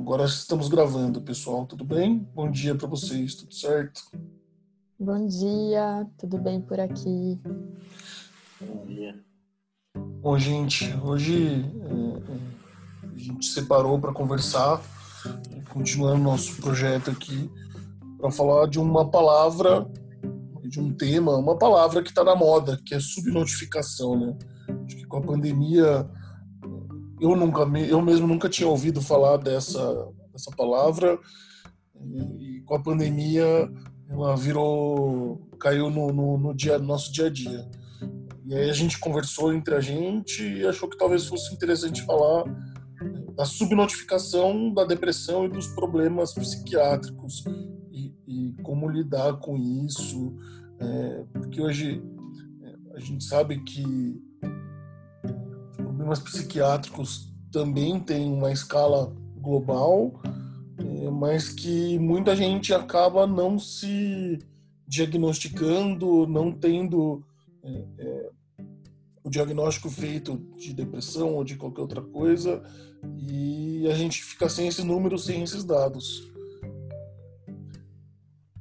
Agora estamos gravando, pessoal. Tudo bem? Bom dia para vocês, tudo certo? Bom dia, tudo bem por aqui? Bom dia. Bom, gente, hoje é, é a gente separou para conversar, continuando nosso projeto aqui, para falar de uma palavra, de um tema, uma palavra que está na moda, que é subnotificação, né? Acho que com a pandemia eu nunca eu mesmo nunca tinha ouvido falar dessa dessa palavra. E, com a pandemia ela virou caiu no, no, no dia nosso dia a dia. E aí a gente conversou entre a gente e achou que talvez fosse interessante falar da subnotificação da depressão e dos problemas psiquiátricos e, e como lidar com isso é, porque hoje é, a gente sabe que problemas psiquiátricos também têm uma escala global, é, mas que muita gente acaba não se diagnosticando, não tendo é, é, o diagnóstico feito de depressão ou de qualquer outra coisa, e a gente fica sem esses números, sem esses dados.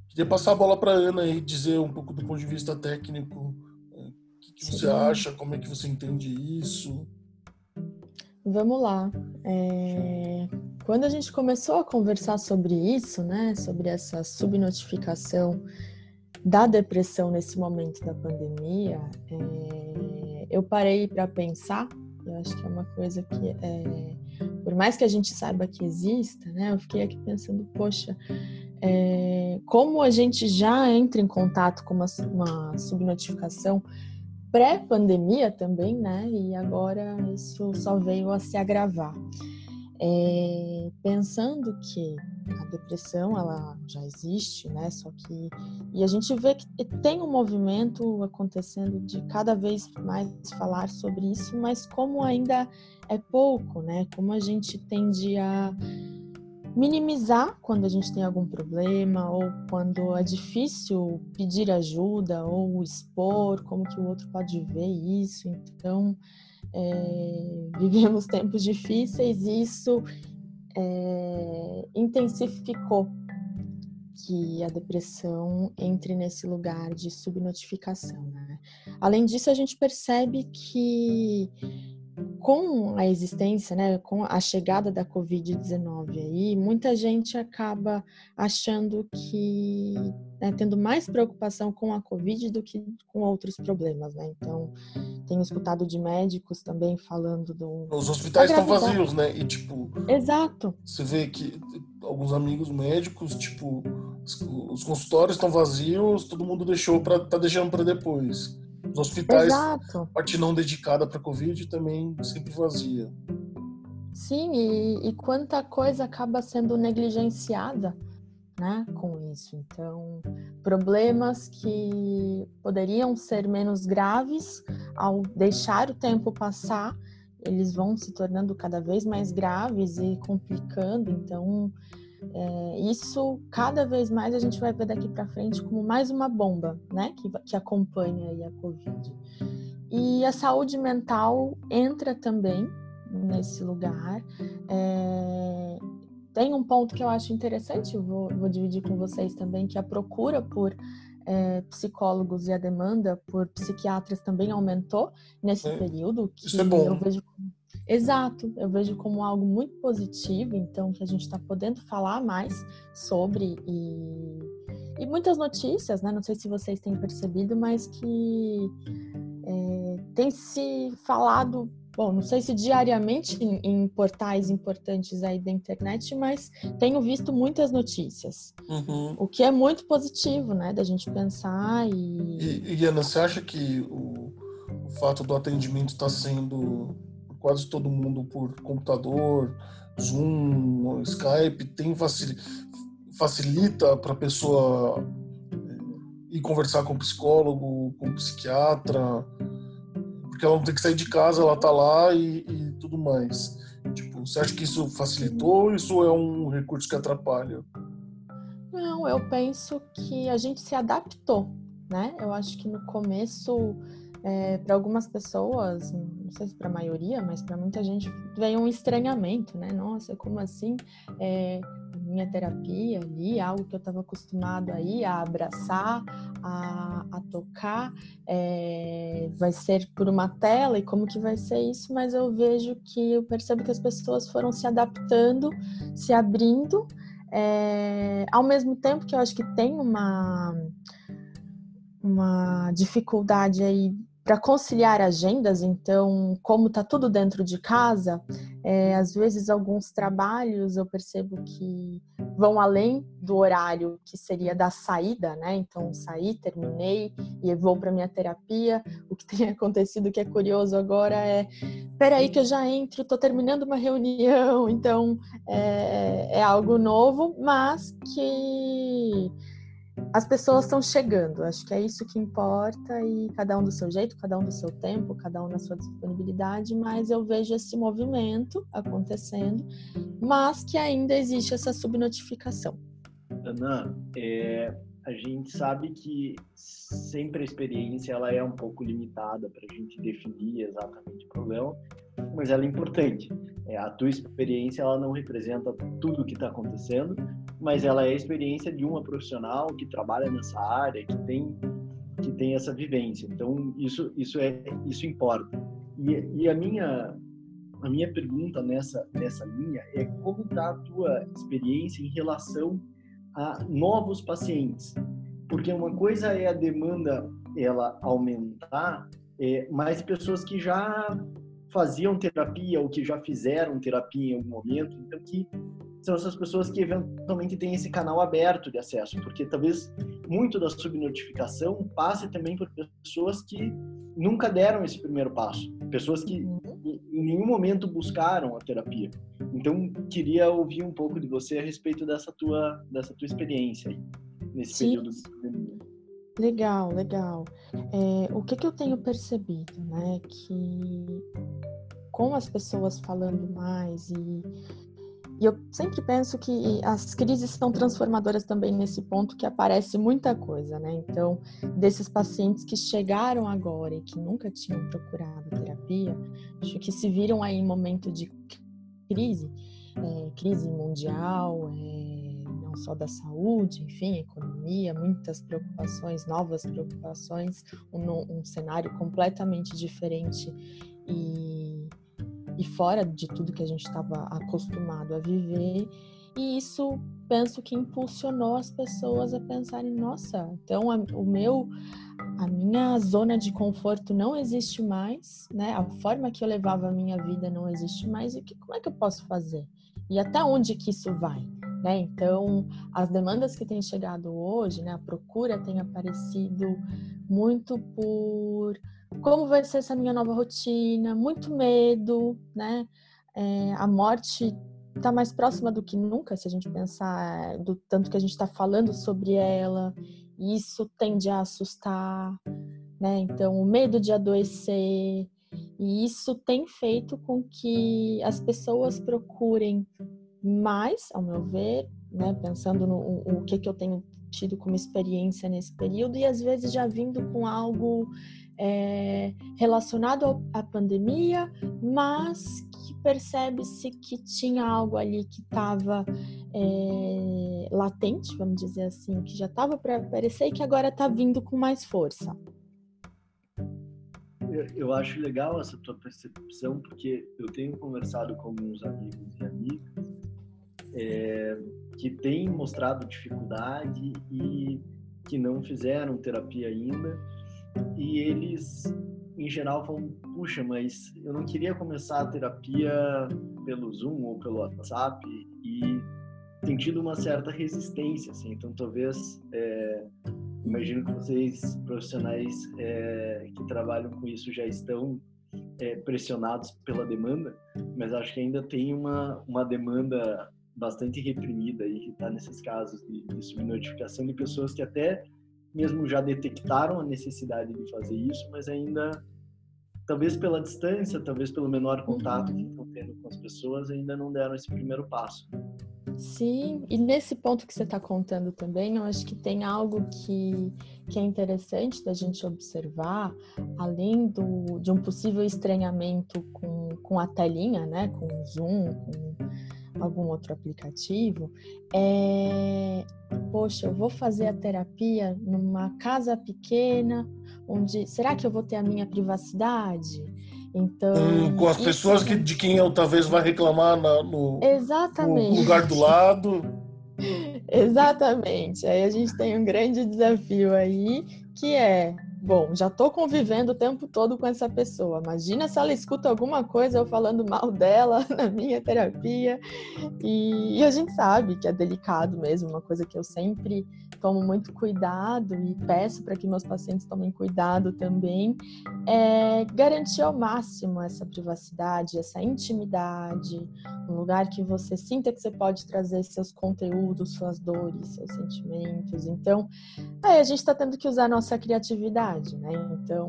Queria passar a bola para Ana e dizer um pouco do ponto de vista técnico, o que, que você acha, como é que você entende isso. Vamos lá. É... Quando a gente começou a conversar sobre isso, né, sobre essa subnotificação da depressão nesse momento da pandemia, é... eu parei para pensar. Eu acho que é uma coisa que, é... por mais que a gente saiba que exista, né, eu fiquei aqui pensando, poxa, é... como a gente já entra em contato com uma, uma subnotificação pré-pandemia também, né? E agora isso só veio a se agravar. É, pensando que a depressão ela já existe, né? Só que e a gente vê que tem um movimento acontecendo de cada vez mais falar sobre isso, mas como ainda é pouco, né? Como a gente tende a minimizar quando a gente tem algum problema ou quando é difícil pedir ajuda ou expor como que o outro pode ver isso. Então, é, vivemos tempos difíceis e isso é, intensificou que a depressão entre nesse lugar de subnotificação. Né? Além disso, a gente percebe que com a existência, né, com a chegada da Covid-19 aí, muita gente acaba achando que, né, tendo mais preocupação com a Covid do que com outros problemas, né? Então, tenho escutado de médicos também falando do... Os hospitais estão vazios, né? E, tipo... Exato. Você vê que alguns amigos médicos, tipo, os consultórios estão vazios, todo mundo deixou para tá deixando para depois. Os hospitais, Exato. parte não dedicada para Covid também sempre vazia. Sim, e, e, quanta coisa acaba sendo negligenciada né, com isso. Então, problemas que poderiam ser menos graves, ao deixar o tempo passar, eles vão se tornando cada vez mais graves e complicando. Então, é, isso cada vez mais a gente vai ver daqui para frente como mais uma bomba, né, que, que acompanha aí a Covid. E a saúde mental entra também nesse lugar. É, tem um ponto que eu acho interessante, vou, vou dividir com vocês também, que a procura por é, psicólogos e a demanda por psiquiatras também aumentou nesse é, período. Que isso é bom. Eu vejo Exato, eu vejo como algo muito positivo, então, que a gente está podendo falar mais sobre e, e muitas notícias, né? Não sei se vocês têm percebido, mas que é, tem se falado, bom, não sei se diariamente em, em, portais importantes aí da internet, mas tenho visto muitas notícias, uhum. o que é muito positivo, né? Da gente pensar e. E, e Ana, você acha que o, o fato do atendimento estar tá sendo quase todo mundo por computador, Zoom, Skype, tem facil, facilita para a pessoa eh, ir conversar com o psicólogo, com o psiquiatra, porque ela não tem que sair de casa, ela tá lá e, e tudo mais. Tipo, você acha que isso facilitou ou isso é um recurso que atrapalha? Não, eu penso que a gente se adaptou, né? Eu acho que no começo é, para algumas pessoas, não sei se para a maioria, mas para muita gente, vem um estranhamento, né? Nossa, como assim? É, minha terapia ali, algo que eu estava acostumado aí a abraçar, a, a tocar, é, vai ser por uma tela e como que vai ser isso? Mas eu vejo que eu percebo que as pessoas foram se adaptando, se abrindo, é, ao mesmo tempo que eu acho que tem uma uma dificuldade aí para conciliar agendas, então, como está tudo dentro de casa, é, às vezes alguns trabalhos eu percebo que vão além do horário que seria da saída, né? Então, saí, terminei e vou para minha terapia. O que tem acontecido que é curioso agora é: peraí, que eu já entro, estou terminando uma reunião, então é, é algo novo, mas que as pessoas estão chegando, acho que é isso que importa e cada um do seu jeito, cada um do seu tempo, cada um na sua disponibilidade, mas eu vejo esse movimento acontecendo, mas que ainda existe essa subnotificação. Ana, é, a gente sabe que sempre a experiência ela é um pouco limitada para a gente definir exatamente o problema, mas ela é importante. É, a tua experiência ela não representa tudo o que está acontecendo, mas ela é a experiência de uma profissional que trabalha nessa área, que tem que tem essa vivência. Então isso isso é isso importa. E, e a minha a minha pergunta nessa nessa linha é como está a tua experiência em relação a novos pacientes, porque uma coisa é a demanda ela aumentar, é, mas pessoas que já faziam terapia ou que já fizeram terapia em algum momento, então que são essas pessoas que eventualmente têm esse canal aberto de acesso, porque talvez muito da subnotificação passe também por pessoas que nunca deram esse primeiro passo, pessoas que uhum. em nenhum momento buscaram a terapia. Então, queria ouvir um pouco de você a respeito dessa tua dessa tua experiência aí, nesse Sim. período. Legal, legal. É, o que, que eu tenho percebido, né, que com as pessoas falando mais e e eu sempre penso que as crises são transformadoras também nesse ponto que aparece muita coisa, né? Então, desses pacientes que chegaram agora e que nunca tinham procurado terapia, acho que se viram aí em momento de crise, é, crise mundial, é, não só da saúde, enfim, economia, muitas preocupações, novas preocupações, um, um cenário completamente diferente e e fora de tudo que a gente estava acostumado a viver. E isso penso que impulsionou as pessoas a pensarem: nossa, então a, o meu, a minha zona de conforto não existe mais, né? A forma que eu levava a minha vida não existe mais. E que, como é que eu posso fazer? E até onde que isso vai? Né? Então, as demandas que têm chegado hoje, né, a procura tem aparecido muito por como vai ser essa minha nova rotina, muito medo, né? É, a morte está mais próxima do que nunca, se a gente pensar do tanto que a gente está falando sobre ela, e isso tende a assustar, né? Então, o medo de adoecer, e isso tem feito com que as pessoas procurem mais, ao meu ver, né? Pensando no o, o que, que eu tenho tido como experiência nesse período, e às vezes já vindo com algo é, relacionado à pandemia, mas que percebe-se que tinha algo ali que estava é, latente, vamos dizer assim, que já estava para aparecer e que agora está vindo com mais força. Eu, acho legal essa tua percepção, porque eu tenho conversado com alguns amigos e amigas é, que têm mostrado dificuldade e que não fizeram terapia ainda e eles, em geral, falam: puxa, mas eu não queria começar a terapia pelo Zoom ou pelo WhatsApp e tem tido uma certa resistência, assim. Então, talvez, é, imagino que vocês, profissionais é, que trabalham com isso, já estão é, pressionados pela demanda, mas acho que ainda tem uma, uma demanda bastante reprimida aí que está nesses casos de, de subnotificação de pessoas que até mesmo já detectaram a necessidade de fazer isso, mas ainda, talvez pela distância, talvez pelo menor contato que estão tendo com as pessoas, ainda não deram esse primeiro passo. Sim, e nesse ponto que você está contando também, eu acho que tem algo que, que é interessante da gente observar, além do, de um possível estranhamento com, com a telinha, né, com o Zoom, com algum outro aplicativo, é, poxa, eu vou fazer a terapia numa casa pequena, onde será que eu vou ter a minha privacidade? Então, hum, com as pessoas que, de quem eu talvez vá reclamar na, no, Exatamente. no lugar do lado. Exatamente. Aí a gente tem um grande desafio aí, que é bom, já estou convivendo o tempo todo com essa pessoa. Imagina se ela escuta alguma coisa eu falando mal dela na minha terapia. E, e, a gente sabe que é delicado mesmo, uma coisa que eu sempre tomo muito cuidado e peço para que meus pacientes tomem cuidado também, é garantir ao máximo essa privacidade, essa intimidade, um lugar que você sinta que você pode trazer seus conteúdos, suas dores, seus sentimentos. Então, aí a gente está tendo que usar a nossa criatividade né? Então,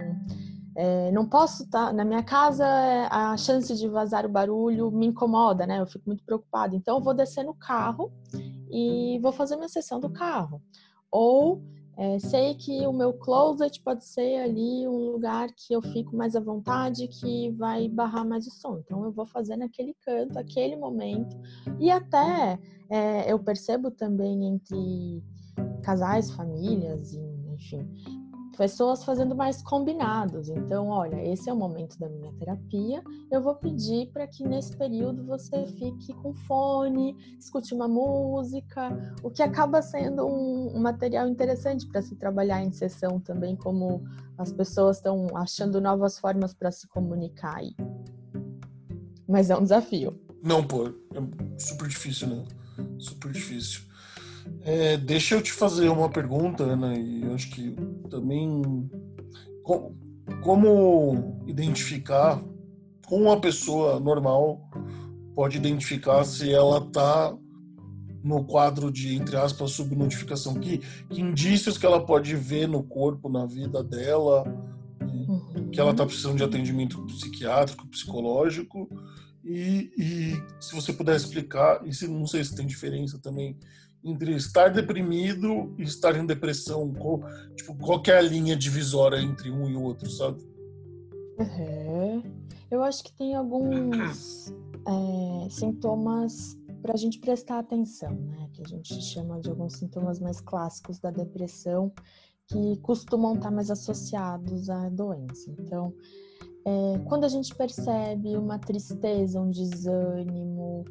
é, não posso estar tá, na minha casa, a chance de vazar o barulho me incomoda, né? Eu fico muito preocupada. Então, eu vou descer no carro e vou fazer minha sessão do carro. Ou é, sei que o meu closet pode ser ali um lugar que eu fico mais à vontade, que vai barrar mais o som. Então, eu vou fazer naquele canto, aquele momento. E até é, eu percebo também entre casais, famílias, enfim, pessoas fazendo mais combinados. Então, olha, esse é o momento da minha terapia. Eu vou pedir para que nesse período você fique com fone, escute uma música, o que acaba sendo um, um material interessante para se trabalhar em sessão também, como as pessoas estão achando novas formas para se comunicar aí. Mas é um desafio. Não, pô, é super difícil, né? Super difícil. É, deixa eu te fazer uma pergunta, Ana, e eu acho que também como, como identificar, como uma pessoa normal pode identificar se ela está no quadro de, entre aspas, subnotificação, que, que indícios que ela pode ver no corpo, na vida dela, uhum. que ela está precisando de atendimento psiquiátrico, psicológico, e, e, se você puder explicar, e se, não sei se tem diferença também entre estar deprimido e estar em depressão? Qual, tipo, qual é a linha divisória entre um e outro, sabe? Uhum. Eu acho que tem alguns é, sintomas para a gente prestar atenção, né? Que a gente chama de alguns sintomas mais clássicos da depressão que costumam estar mais associados à doença. Então, é, quando a gente percebe uma tristeza, um desânimo,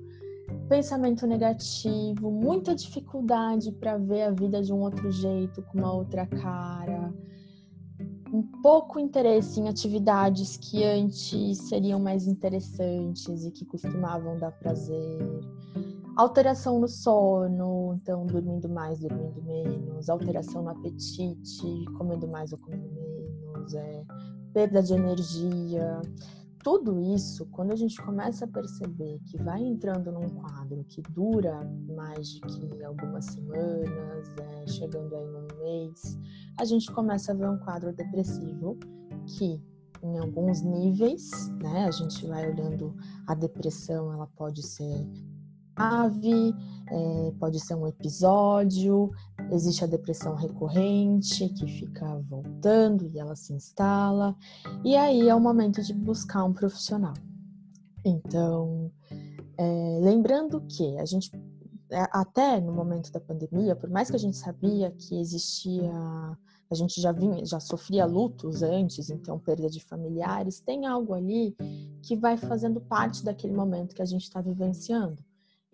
pensamento negativo, muita dificuldade para ver a vida de um outro jeito, com uma outra cara, um pouco interesse em atividades que antes seriam mais interessantes e que costumavam dar prazer, alteração no sono, então dormindo mais, dormindo menos, alteração no apetite, comendo mais ou comendo menos, é, perda de energia tudo isso, quando a gente começa a perceber que vai entrando num quadro que dura mais de que algumas semanas, é, chegando aí num mês, a gente começa a ver um quadro depressivo que em alguns níveis, né? A gente vai olhando a depressão, ela pode ser é, pode ser um episódio, existe a depressão recorrente que fica voltando e ela se instala, e aí é o momento de buscar um profissional. Então, é, lembrando que a gente, é, até no momento da pandemia, por mais que a gente sabia que existia a gente já vinha, já sofria lutos antes, então perda de familiares, tem algo ali que vai fazendo parte daquele momento que a gente está vivenciando.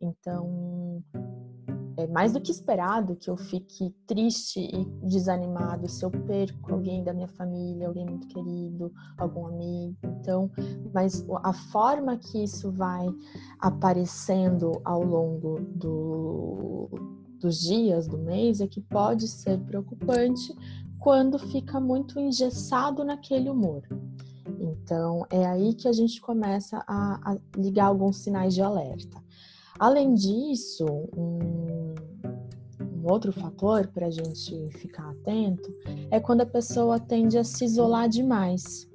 Então, é mais do que esperado que eu fique triste e desanimado se eu perco alguém da minha família, alguém muito querido, algum amigo. Então, mas a forma que isso vai aparecendo ao longo do, dos dias, do mês, é que pode ser preocupante quando fica muito engessado naquele humor. Então, é aí que a gente começa a, a ligar alguns sinais de alerta. Além disso, um, um outro fator para a gente ficar atento é quando a pessoa tende a se isolar demais.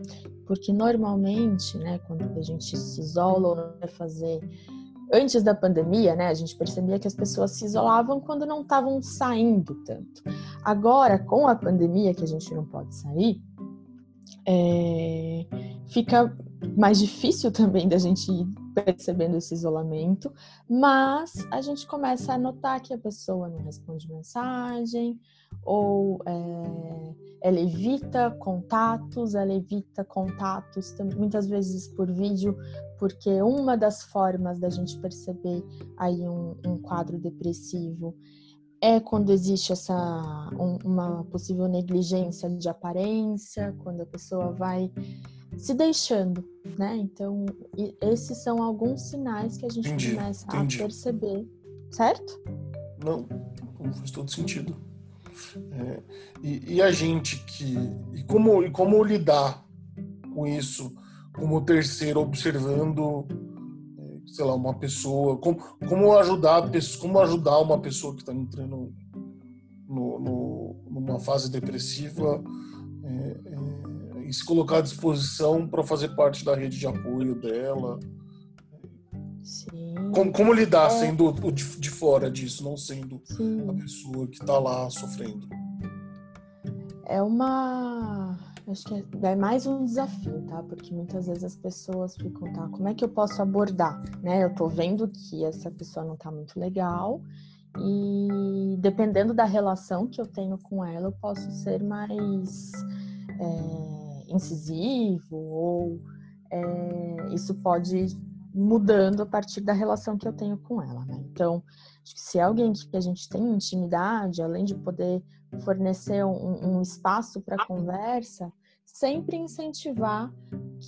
Porque normalmente, né, quando a gente se isola ou não vai fazer antes da pandemia, né, a gente percebia que as pessoas se isolavam quando não estavam saindo tanto. Agora, com a pandemia, que a gente não pode sair, é, fica mais difícil também da gente percebendo esse isolamento, mas a gente começa a notar que a pessoa não responde mensagem, ou é, ela evita contatos, ela evita contatos muitas vezes por vídeo, porque uma das formas da gente perceber aí um, um quadro depressivo é quando existe essa um, uma possível negligência de aparência, quando a pessoa vai se deixando, né? Então, esses são alguns sinais que a gente entendi, começa entendi. a perceber, certo? Não, faz todo sentido. É, e, e, a gente que. E como, e como lidar com isso como terceiro, observando, é, sei lá, uma pessoa. Como, como, ajudar, como ajudar uma pessoa que está entrando no, no, numa fase depressiva é, é, e se colocar à disposição para fazer parte da rede de apoio dela. Sim. Como, como lidar é. sendo de, de, fora disso, não sendo Sim. a pessoa que está lá sofrendo? É uma. Acho que é, é mais um desafio, tá? Porque muitas vezes as pessoas ficam, tá? Como é que eu posso abordar? Né? Eu tô vendo que essa pessoa não tá muito legal e dependendo da relação que eu tenho com ela, eu posso ser mais é, incisivo ou é, isso pode mudando a partir da relação que eu tenho com ela, né? Então, acho que se é alguém que a gente tem intimidade, além de poder fornecer um, um espaço para conversa, sempre incentivar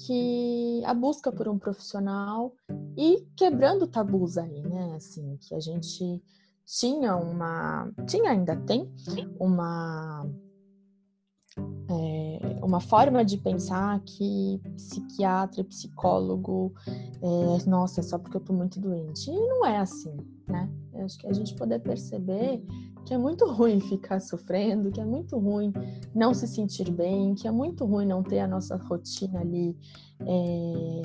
que a busca por um profissional e quebrando tabus aí, né? Assim, que a gente tinha uma, tinha ainda tem uma é, uma forma de pensar que psiquiatra psicólogo, é, nossa, é só porque eu tô muito doente. E não é assim, né? Eu acho que a gente poder perceber que é muito ruim ficar sofrendo, que é muito ruim não se sentir bem, que é muito ruim não ter a nossa rotina ali é,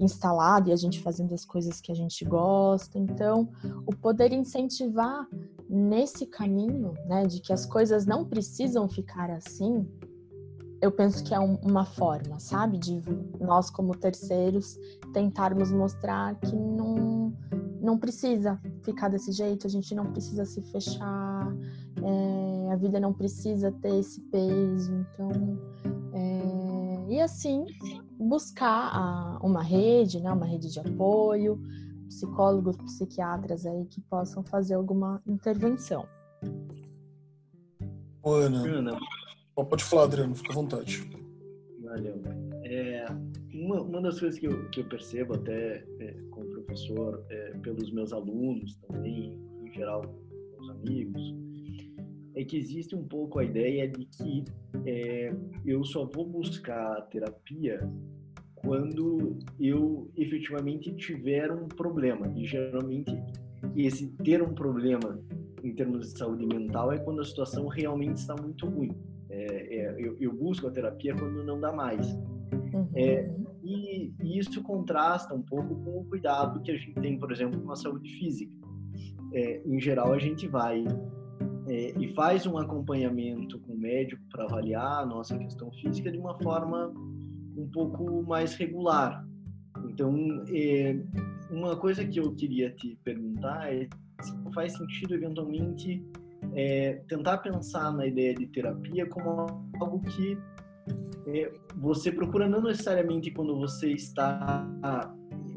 instalada e a gente fazendo as coisas que a gente gosta. Então, o poder incentivar nesse caminho, né, de que as coisas não precisam ficar assim, eu penso que é um, uma forma, sabe, de nós como terceiros tentarmos mostrar que não não precisa ficar desse jeito, a gente não precisa se fechar, é, a vida não precisa ter esse peso, então é, e assim buscar a, uma rede, né, uma rede de apoio, psicólogos, psiquiatras aí que possam fazer alguma intervenção. Ana, Ana. pode falar, Adriano, fica à vontade. Valeu. É, uma, uma das coisas que eu, que eu percebo até é, como professor, é, pelos meus alunos também, em geral, meus amigos, é que existe um pouco a ideia de que é, eu só vou buscar terapia quando eu efetivamente tiver um problema. E geralmente esse ter um problema em termos de saúde mental é quando a situação realmente está muito ruim. É, é, eu, eu, busco a terapia quando não dá mais. Uhum. É, e, e, isso contrasta um pouco com o cuidado que a gente tem, por exemplo, com a saúde física. É, em geral, a gente vai é, e faz um acompanhamento com o médico para avaliar a nossa questão física de uma forma um pouco mais regular. Então, é, uma coisa que eu queria te perguntar é se faz sentido eventualmente é, tentar pensar na ideia de terapia como algo que você procura não necessariamente quando você está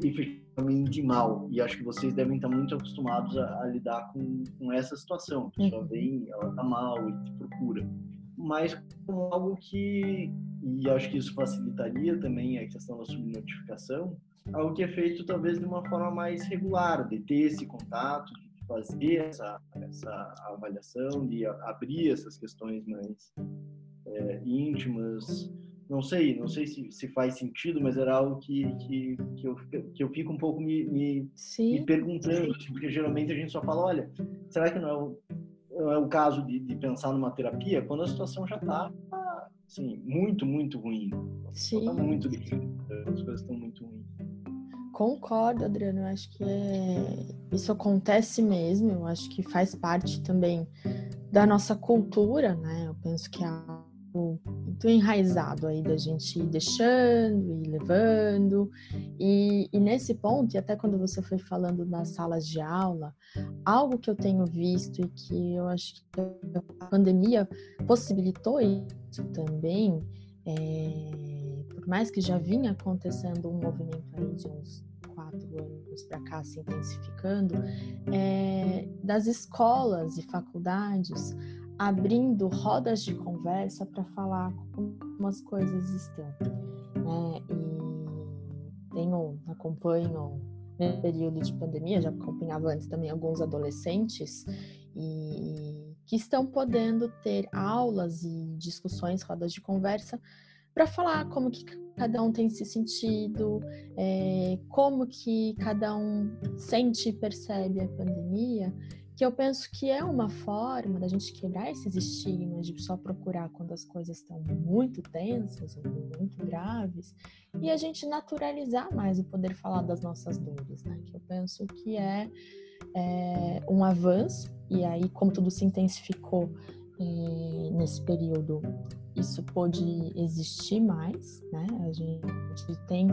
efetivamente mal. E acho que vocês devem estar muito acostumados a, a lidar com, com, essa situação. A pessoa uhum. vem, ela está mal e te procura. Mas como algo que, e acho que isso facilitaria também a questão da subnotificação, algo que é feito talvez de uma forma mais regular, de ter esse contato, de fazer essa, essa avaliação, de abrir essas questões mais é, íntimas. Não sei, não sei se, se faz sentido, mas era algo que, que, que, eu, que eu fico um pouco me, me, me perguntando, assim, porque geralmente a gente só fala, olha, será que não é o, não é o caso de, de pensar numa terapia quando a situação já está assim, muito, muito ruim. Sim. Tá muito difícil, as coisas estão muito ruins. Concordo, Adriano. Eu acho que é... isso acontece mesmo. Eu acho que faz parte também da nossa cultura, né? Eu penso que é algo muito enraizado aí da gente ir deixando e levando. E, e, nesse ponto, e até quando você foi falando nas salas de aula, algo que eu tenho visto e que eu acho que a pandemia possibilitou isso também, é, por mais que já vinha acontecendo um movimento aí de uns quatro anos para cá se intensificando, é, das escolas e faculdades abrindo rodas de conversa para falar como as coisas estão. Né? E tenho, acompanho no período de pandemia, já acompanhava antes também alguns adolescentes e que estão podendo ter aulas e discussões, rodas de conversa para falar como que cada um tem se sentido, é, como que cada um sente e percebe a pandemia, que eu penso que é uma forma da gente quebrar esses estigmas de só procurar quando as coisas estão muito tensas ou muito graves e a gente naturalizar mais o poder falar das nossas dores, né? Que eu penso que é, é um avanço e aí como tudo se intensificou é, nesse período isso pode existir mais, né? A gente tem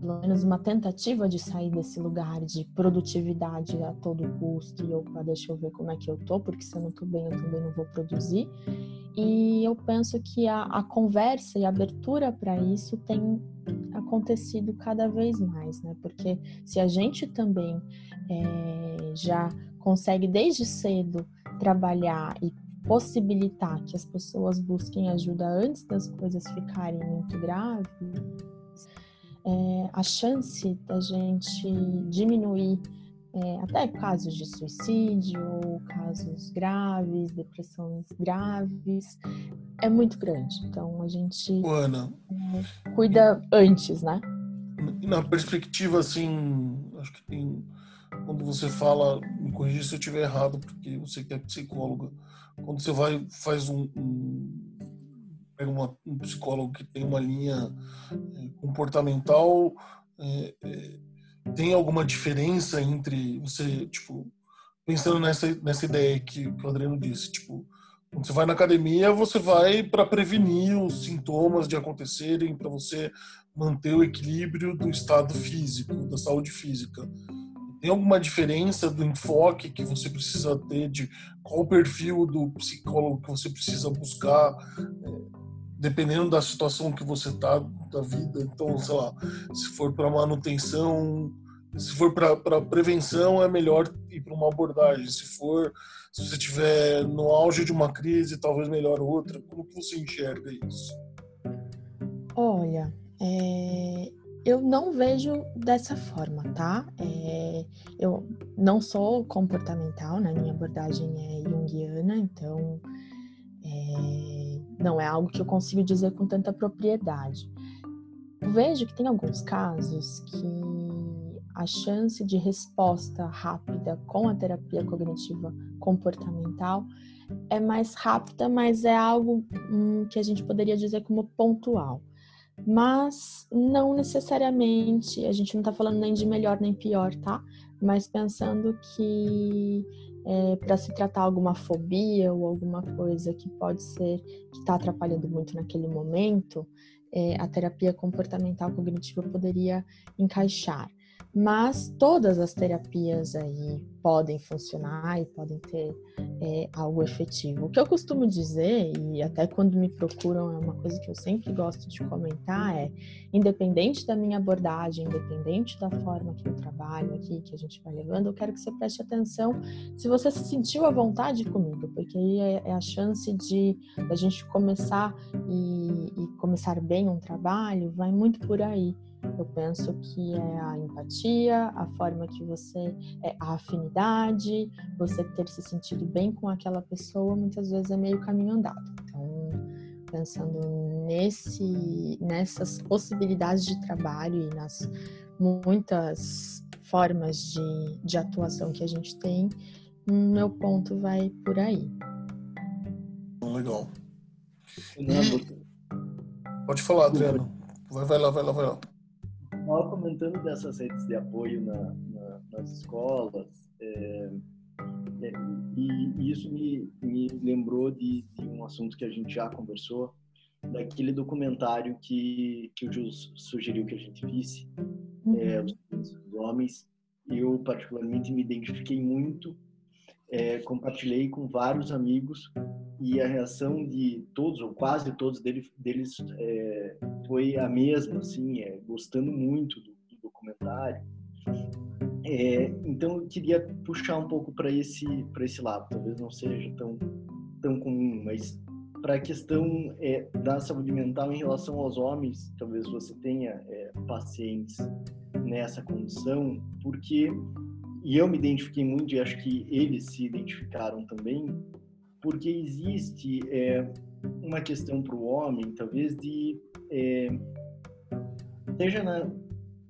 pelo menos uma tentativa de sair desse lugar de produtividade a todo custo e opa, deixa eu ver como é que eu tô, porque se eu não tô bem, eu também não vou produzir. E eu penso que a, a conversa e a abertura para isso tem acontecido cada vez mais, né? Porque se a gente também é, já consegue desde cedo trabalhar e possibilitar que as pessoas busquem ajuda antes das coisas ficarem muito graves, é, a chance da gente diminuir é, até casos de suicídio, casos graves, depressões graves, é muito grande. Então a gente Ana, é, cuida antes, né? Na perspectiva, assim, acho que tem. Quando você fala, me corrija se eu estiver errado, porque você que é psicóloga quando você vai faz um, um pega uma, um psicólogo que tem uma linha é, comportamental é, é, tem alguma diferença entre você tipo pensando nessa nessa ideia que, que o Adriano disse tipo quando você vai na academia você vai para prevenir os sintomas de acontecerem para você manter o equilíbrio do estado físico da saúde física tem alguma diferença do enfoque que você precisa ter, de qual o perfil do psicólogo que você precisa buscar, é, dependendo da situação que você está da vida? Então, sei lá, se for para manutenção, se for para prevenção, é melhor ir para uma abordagem. Se for, se você estiver no auge de uma crise, talvez melhor outra. Como que você enxerga isso? Olha, é, eu não vejo dessa forma, tá? É, eu não sou comportamental, né? Minha abordagem é junguiana, então é, não é algo que eu consigo dizer com tanta propriedade. Vejo que tem alguns casos que a chance de resposta rápida com a terapia cognitiva comportamental é mais rápida, mas é algo hum, que a gente poderia dizer como pontual mas não necessariamente, a gente não está falando nem de melhor nem pior, tá? Mas pensando que é, para se tratar alguma fobia ou alguma coisa que pode ser que está atrapalhando muito naquele momento, é, a terapia comportamental cognitiva poderia encaixar. Mas todas as terapias aí podem funcionar e podem ter é, algo efetivo. O que eu costumo dizer, e até quando me procuram é uma coisa que eu sempre gosto de comentar, é independente da minha abordagem, independente da forma que eu trabalho aqui, que a gente vai levando, eu quero que você preste atenção se você se sentiu à vontade comigo, porque aí é, é a chance de a gente começar e, e começar bem um trabalho, vai muito por aí. Eu penso que é a empatia, a forma que você. É, a afinidade, você ter se sentido bem com aquela pessoa, muitas vezes é meio caminho andado. Então, pensando nesse, nessas possibilidades de trabalho e nas muitas formas de, de atuação que a gente tem, meu ponto vai por aí. Legal. E... Pode falar, Adriano. Vai, vai lá, vai lá, vai lá. Estava comentando dessas redes de apoio na, na, nas escolas, é, é, e, e, isso me, me lembrou de, de, um assunto que a gente já conversou, daquele documentário que, que o Gil sugeriu que a gente visse, uhum. é, Os Homens. Eu, particularmente, me identifiquei muito, é, compartilhei com vários amigos e a reação de todos, ou quase todos deles, deles é, foi a mesma, assim, é, gostando muito do, do documentário. É, então eu queria puxar um pouco para esse para esse lado, talvez não seja tão tão comum, mas para a questão é, da saúde mental em relação aos homens, talvez você tenha é, pacientes nessa condição, porque e eu me identifiquei muito e acho que eles se identificaram também, porque existe é, uma questão para o homem, talvez de é, seja na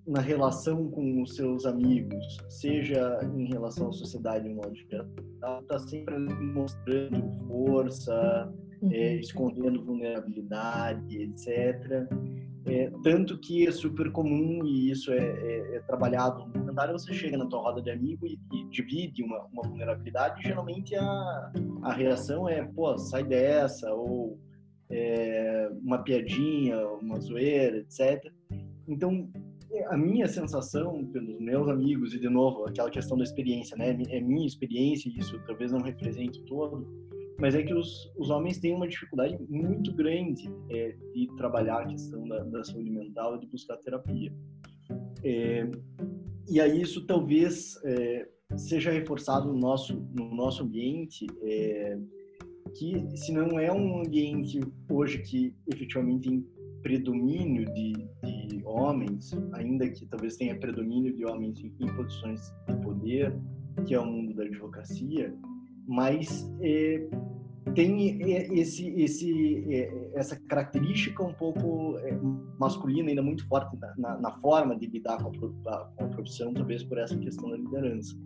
na relação com os seus amigos, seja em relação à sociedade em modo geral, está sempre mostrando força, uhum. é, escondendo vulnerabilidade, etc. É, tanto que é super comum, e isso é, é, é, trabalhado no documentário, você chega na tua roda de amigo e, e divide uma, uma, vulnerabilidade, e geralmente a, a reação é, pô, sai dessa, ou é, uma piadinha, uma zoeira, etc. Então, a minha sensação pelos meus amigos e de novo aquela questão da experiência né é minha experiência isso talvez não represente todo mas é que os, os homens têm uma dificuldade muito grande é, de trabalhar a questão da, da saúde mental de buscar terapia. É, e aí isso talvez é, seja reforçado no nosso no nosso ambiente é, que se não é um ambiente hoje que efetivamente tem predomínio de, de homens, ainda que talvez tenha predomínio de homens em, em posições de poder, que é o mundo da advocacia, mas é, tem esse, esse, é, essa característica um pouco é, masculina ainda muito forte na, na forma de lidar com a, com a, profissão, talvez por essa questão da liderança.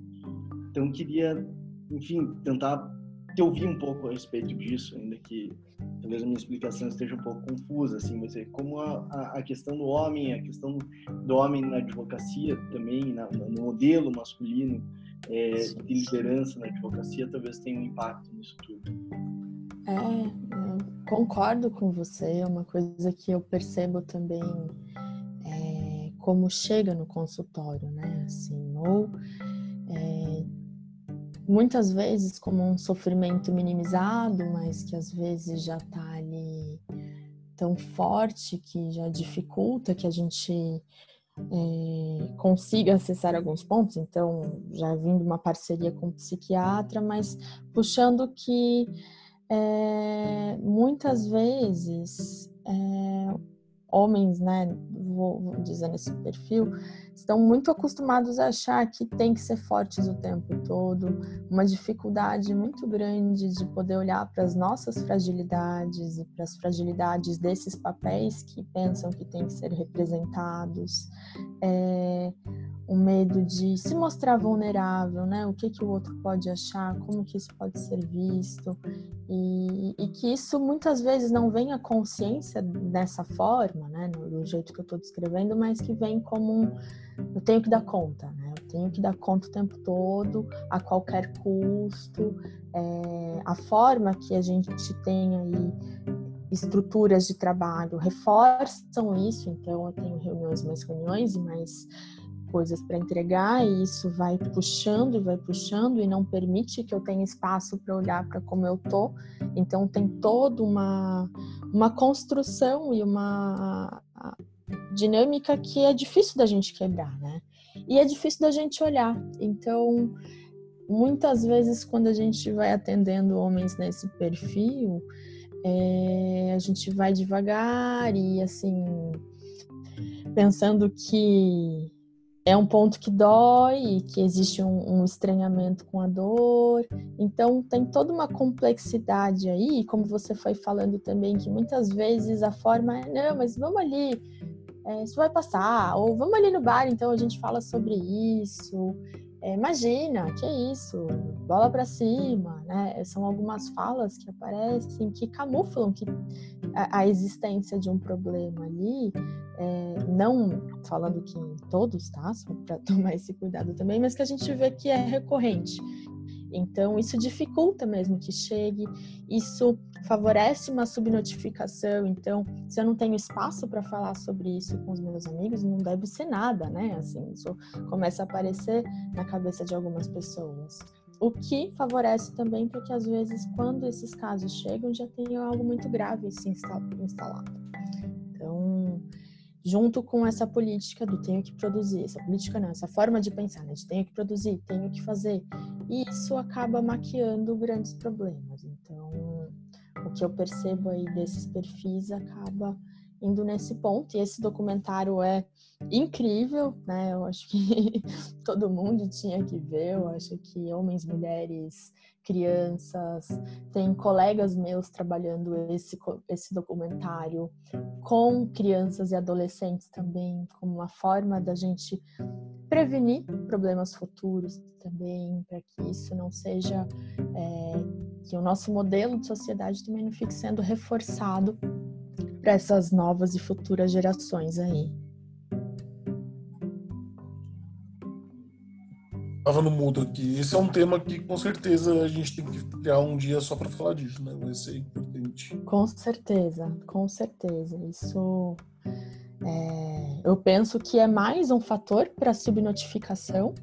Então, queria, enfim, tentar te ouvir um pouco a respeito disso, ainda que talvez a minha explicação esteja um pouco confusa, assim, mas é como a, a questão do homem, a questão do homem na advocacia também, na, no modelo masculino é, de liderança na advocacia, talvez tenha um impacto nisso tudo. É, concordo com você, é uma coisa que eu percebo também é, como chega no consultório, né, assim, ou é, muitas vezes como um sofrimento minimizado, mas que às vezes já está ali tão forte que já dificulta que a gente é, consiga acessar alguns pontos. Então, já vindo uma parceria com o psiquiatra, mas puxando que é, muitas vezes é, homens, né, vou, vou dizer nesse perfil, estão muito acostumados a achar que tem que ser fortes o tempo todo, uma dificuldade muito grande de poder olhar para as nossas fragilidades e para as fragilidades desses papéis que pensam que têm que ser representados. É, o medo de se mostrar vulnerável, né? O que que o outro pode achar, como que isso pode ser visto e, e que isso muitas vezes não vem à consciência dessa forma, né? Do jeito que eu estou descrevendo, mas que vem como um, eu tenho que dar conta, né? Eu tenho que dar conta o tempo todo, a qualquer custo. É, a forma que a gente tem aí estruturas de trabalho reforçam isso, então eu tenho reuniões mais reuniões e mais coisas para entregar e isso vai puxando e vai puxando e não permite que eu tenha espaço para olhar para como eu tô. Então tem toda uma uma construção e uma dinâmica que é difícil da gente quebrar, né? E é difícil da gente olhar. Então, muitas vezes quando a gente vai atendendo homens nesse perfil, é, a gente vai devagar e assim pensando que é um ponto que dói, que existe um, um, estranhamento com a dor. Então, tem toda uma complexidade aí, como você foi falando também, que muitas vezes a forma é: não, mas vamos ali, é, isso vai passar, ou vamos ali no bar, então a gente fala sobre isso. É, imagina, que é isso, bola para cima, né? São algumas falas que aparecem que camuflam que a, a existência de um problema ali é, não falando que todos, tá? Só para tomar esse cuidado também, mas que a gente vê que é recorrente. Então, isso dificulta mesmo que chegue, isso favorece uma subnotificação. Então, se eu não tenho espaço para falar sobre isso com os meus amigos, não deve ser nada, né? Assim, isso começa a aparecer na cabeça de algumas pessoas. O que favorece também porque, às vezes, quando esses casos chegam, já tem algo muito grave se instalado. Então, junto com essa política do tenho que produzir, essa política não, essa forma de pensar, né, de tenho que produzir, tenho que fazer, e isso acaba maquiando grandes problemas. Então, o que eu percebo aí desses perfis acaba indo nesse ponto, e esse documentário é incrível, né? Eu acho que todo mundo tinha que ver, eu acho que homens, mulheres, crianças, tem colegas meus trabalhando esse, esse documentário com crianças e adolescentes também, como uma forma da gente prevenir problemas futuros também, para que isso não seja, é, que o nosso modelo de sociedade também não fique sendo reforçado para essas novas e futuras gerações aí. Tava no mudo aqui. Esse é um tema que com certeza a gente tem que criar um dia só para falar disso, né? Vai ser importante. Com certeza, com certeza. Isso é, eu penso que é mais um fator para subnotificação,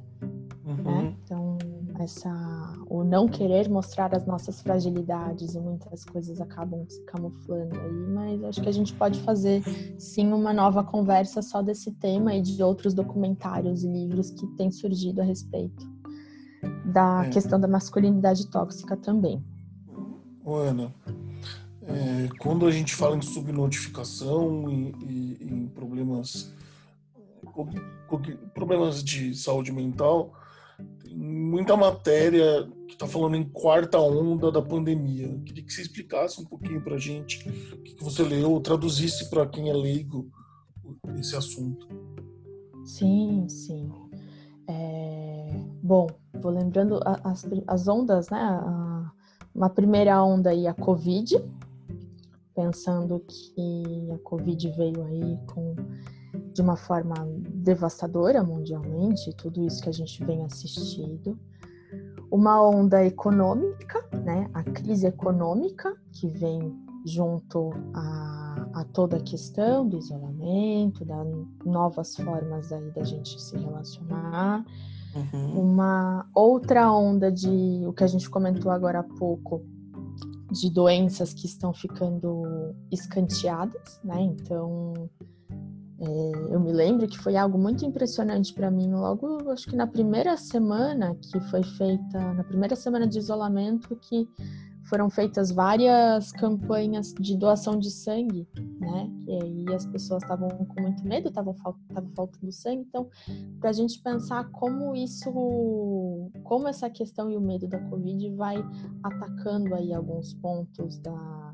uhum. né? Então essa não querer mostrar as nossas fragilidades e muitas coisas acabam se camuflando aí, mas acho que a gente pode fazer sim uma nova conversa só desse tema e de outros documentários e livros que têm surgido a respeito da é. questão da masculinidade tóxica também. Ô, Ana, é, quando a gente fala em subnotificação e, e em problemas problemas de saúde mental, muita matéria que está falando em quarta onda da pandemia. Eu queria que você explicasse um pouquinho para a gente o que você leu, traduzisse para quem é leigo esse assunto. Sim, sim. É... Bom, vou lembrando as, as ondas, né? Uma primeira onda aí, a Covid, pensando que a Covid veio aí com de uma forma devastadora mundialmente, tudo isso que a gente vem assistindo. Uma onda econômica, né, a crise econômica que vem junto a, a toda a questão do isolamento, das novas formas aí da gente se relacionar. Uhum. Uma outra onda de o que a gente comentou agora há pouco, de doenças que estão ficando escanteadas, né? Então, é, eu me lembro que foi algo muito impressionante para mim logo, acho que na primeira semana que foi feita, na primeira semana de isolamento, que foram feitas várias campanhas de doação de sangue, né? E aí as pessoas estavam com muito medo, estavam tava faltando sangue. Então, para a gente pensar como isso, como essa questão e o medo da Covid vai atacando aí alguns pontos da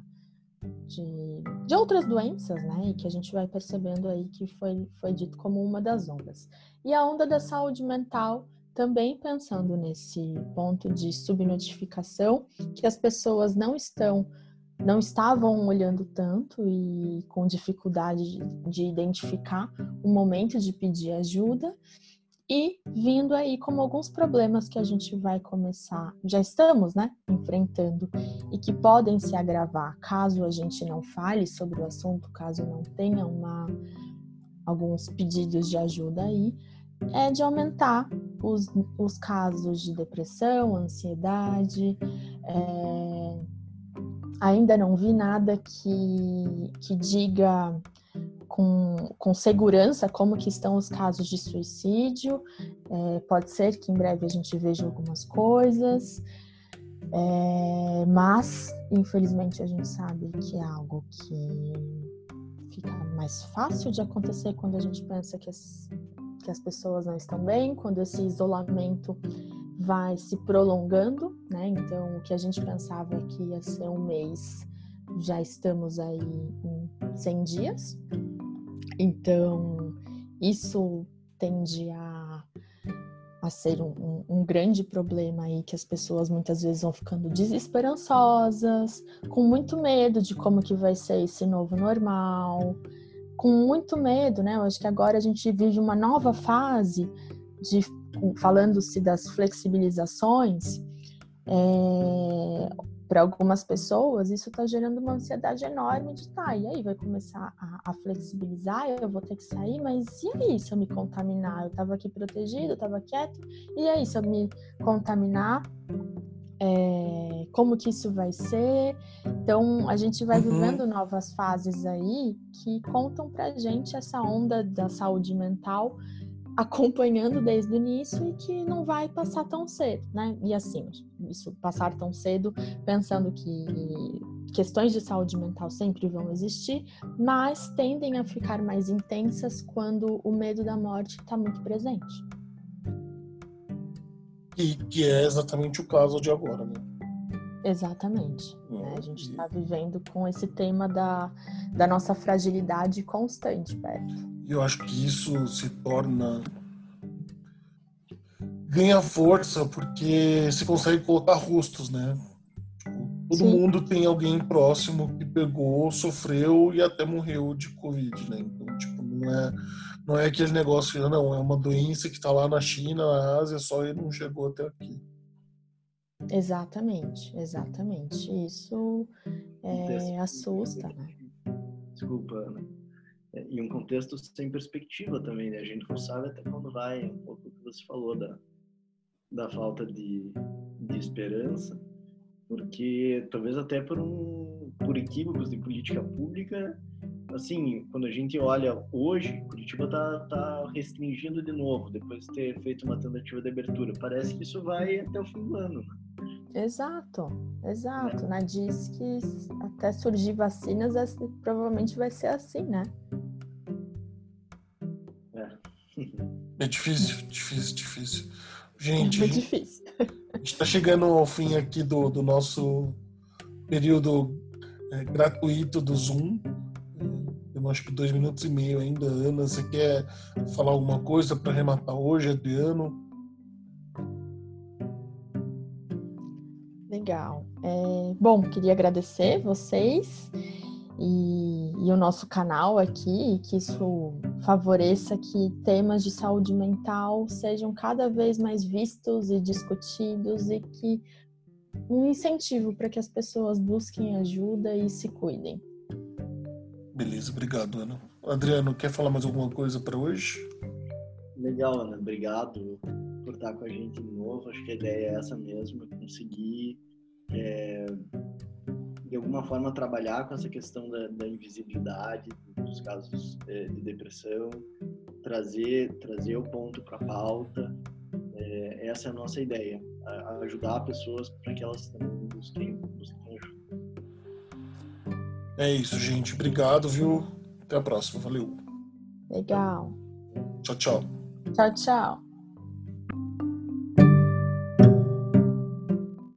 de, de outras doenças, né? E que a gente vai percebendo aí que foi, foi dito como uma das ondas. E a onda da saúde mental, também pensando nesse ponto de subnotificação, que as pessoas não estão não estavam olhando tanto e com dificuldade de, de identificar o momento de pedir ajuda e vindo aí como alguns problemas que a gente vai começar, já estamos, né, enfrentando e que podem se agravar caso a gente não fale sobre o assunto, caso não tenha uma alguns pedidos de ajuda aí, é de aumentar os, os casos de depressão, ansiedade. É... Ainda não vi nada que, que diga com, com segurança como que estão os casos de suicídio. É, pode ser que em breve a gente veja algumas coisas, é, mas infelizmente a gente sabe que é algo que fica mais fácil de acontecer quando a gente pensa que as, que as pessoas não estão bem, quando esse isolamento vai se prolongando, né? Então, o que a gente pensava que ia ser um mês, já estamos aí em 100 dias. Então, isso tende a, a ser um, um, um, grande problema aí que as pessoas muitas vezes vão ficando desesperançosas, com muito medo de como que vai ser esse novo normal, com muito medo, né? Eu acho que agora a gente vive uma nova fase de falando-se das flexibilizações. É, para algumas pessoas, isso está gerando uma ansiedade enorme de tá, e aí vai começar a, a, flexibilizar, eu vou ter que sair, mas e aí se eu me contaminar? Eu estava aqui protegido, estava quieto, e aí se eu me contaminar? É, como que isso vai ser? Então, a gente vai uhum. vivendo novas fases aí que contam pra gente essa onda da saúde mental acompanhando desde o início e que não vai passar tão cedo, né? E assim, isso passar tão cedo, pensando que questões de saúde mental sempre vão existir, mas tendem a ficar mais intensas quando o medo da morte está muito presente. E que é exatamente o caso de agora, né? Exatamente. Né? A gente está vivendo com esse tema da, da nossa fragilidade constante perto. E eu acho que isso se torna ganha força porque se consegue colocar rostos, né? Tipo, todo Sim. mundo tem alguém próximo que pegou, sofreu e até morreu de Covid, né? Então, tipo, não é, não é aquele negócio, não, é uma doença que está lá na China, na Ásia, só ele não chegou até aqui. Exatamente, exatamente. Isso é, assusta, né? Desculpa, Ana. É, e um contexto sem perspectiva também, né? A gente não sabe até quando vai, um pouco o que você falou da, da falta de, de esperança, porque talvez até por um por equívocos de política pública, assim, quando a gente olha hoje, Curitiba tá, tá restringindo de novo, depois de ter feito uma tentativa de abertura. Parece que isso vai até o fim do ano, né? Exato, exato. É. Né? Diz que até surgir vacinas, provavelmente vai ser assim, né? É. é difícil, difícil, difícil. Gente, é difícil. a gente está chegando ao fim aqui do, do nosso período é, gratuito do Zoom. Temos acho que dois minutos e meio ainda. Ana, você quer falar alguma coisa para arrematar hoje, Adriano? Legal. É, bom, queria agradecer vocês e, e, o nosso canal aqui, que isso favoreça que temas de saúde mental sejam cada vez mais vistos e discutidos e que um incentivo para que as pessoas busquem ajuda e se cuidem. Beleza, obrigado, Ana. Adriano, quer falar mais alguma coisa para hoje? Legal, Ana, obrigado por estar com a gente de novo. Acho que a ideia é essa mesmo, conseguir é, de alguma forma trabalhar com essa questão da, da invisibilidade dos casos é, de depressão, trazer trazer o ponto para a pauta. É, essa é a nossa ideia, a, ajudar pessoas para que elas também busquem, busquem ajuda. É isso, gente. Obrigado, viu? Até a próxima. Valeu. Legal. Tchau, tchau. Tchau, tchau.